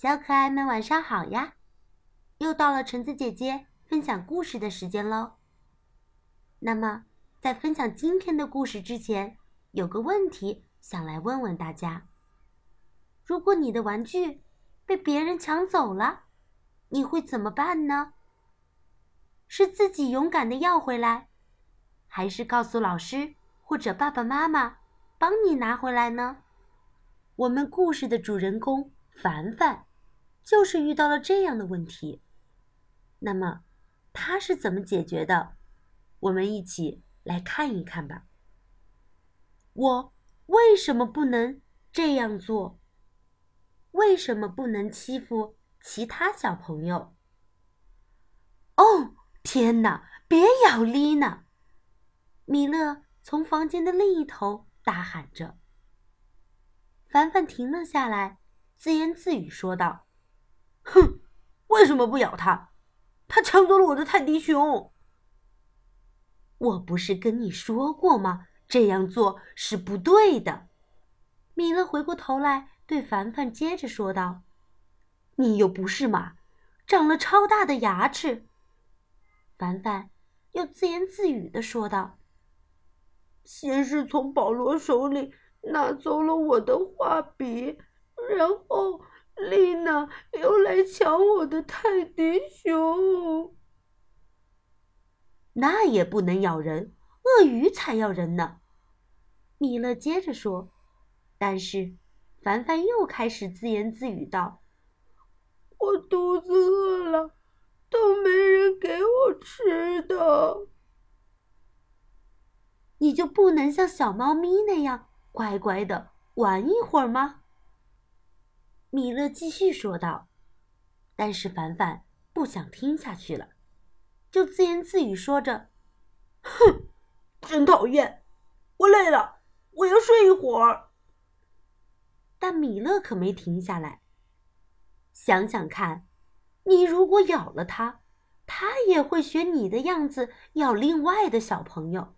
小可爱们晚上好呀！又到了橙子姐姐分享故事的时间喽。那么，在分享今天的故事之前，有个问题想来问问大家：如果你的玩具被别人抢走了，你会怎么办呢？是自己勇敢的要回来，还是告诉老师或者爸爸妈妈帮你拿回来呢？我们故事的主人公凡凡。就是遇到了这样的问题，那么他是怎么解决的？我们一起来看一看吧。我为什么不能这样做？为什么不能欺负其他小朋友？哦，天哪！别咬丽娜！米勒从房间的另一头大喊着。凡凡停了下来，自言自语说道。哼，为什么不咬他？他抢走了我的泰迪熊。我不是跟你说过吗？这样做是不对的。米勒回过头来对凡凡接着说道：“你又不是马，长了超大的牙齿。”凡凡又自言自语的说道：“先是从保罗手里拿走了我的画笔，然后……”丽娜又来抢我的泰迪熊，那也不能咬人，鳄鱼才咬人呢。米勒接着说，但是凡凡又开始自言自语道：“我肚子饿了，都没人给我吃的。”你就不能像小猫咪那样乖乖的玩一会儿吗？米勒继续说道，但是凡凡不想听下去了，就自言自语说着：“哼，真讨厌！我累了，我要睡一会儿。”但米勒可没停下来。想想看，你如果咬了它，它也会学你的样子咬另外的小朋友，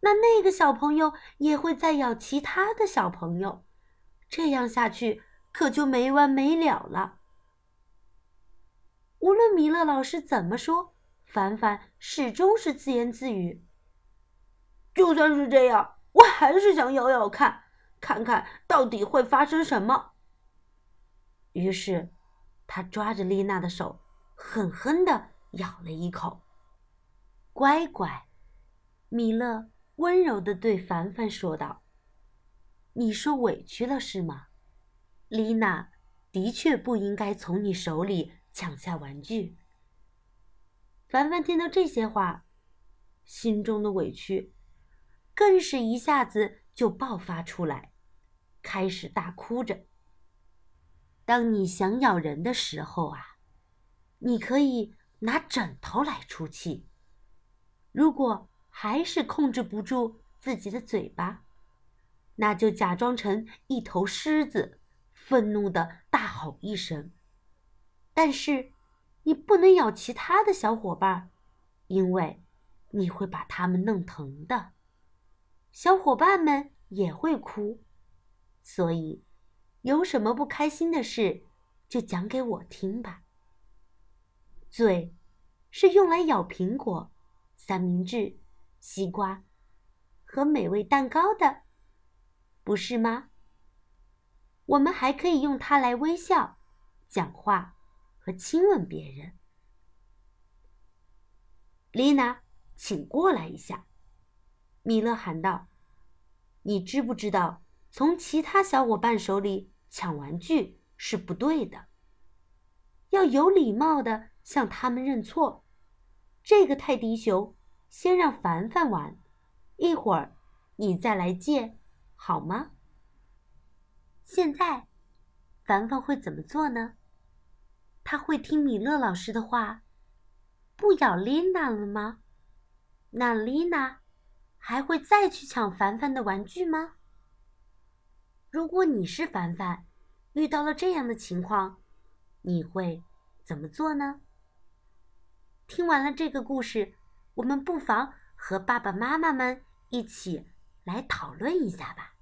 那那个小朋友也会再咬其他的小朋友，这样下去。可就没完没了了。无论米勒老师怎么说，凡凡始终是自言自语。就算是这样，我还是想咬咬看，看看到底会发生什么。于是，他抓着丽娜的手，狠狠的咬了一口。乖乖，米勒温柔的对凡凡说道：“你受委屈了是吗？”丽娜的确不应该从你手里抢下玩具。凡凡听到这些话，心中的委屈更是一下子就爆发出来，开始大哭着。当你想咬人的时候啊，你可以拿枕头来出气；如果还是控制不住自己的嘴巴，那就假装成一头狮子。愤怒的大吼一声，但是你不能咬其他的小伙伴，因为你会把他们弄疼的。小伙伴们也会哭，所以有什么不开心的事，就讲给我听吧。嘴是用来咬苹果、三明治、西瓜和美味蛋糕的，不是吗？我们还可以用它来微笑、讲话和亲吻别人。丽娜，请过来一下，米勒喊道：“你知不知道，从其他小伙伴手里抢玩具是不对的？要有礼貌的向他们认错。这个泰迪熊，先让凡凡玩，一会儿你再来借，好吗？”现在，凡凡会怎么做呢？他会听米勒老师的话，不咬丽娜了吗？那丽娜还会再去抢凡凡的玩具吗？如果你是凡凡，遇到了这样的情况，你会怎么做呢？听完了这个故事，我们不妨和爸爸妈妈们一起来讨论一下吧。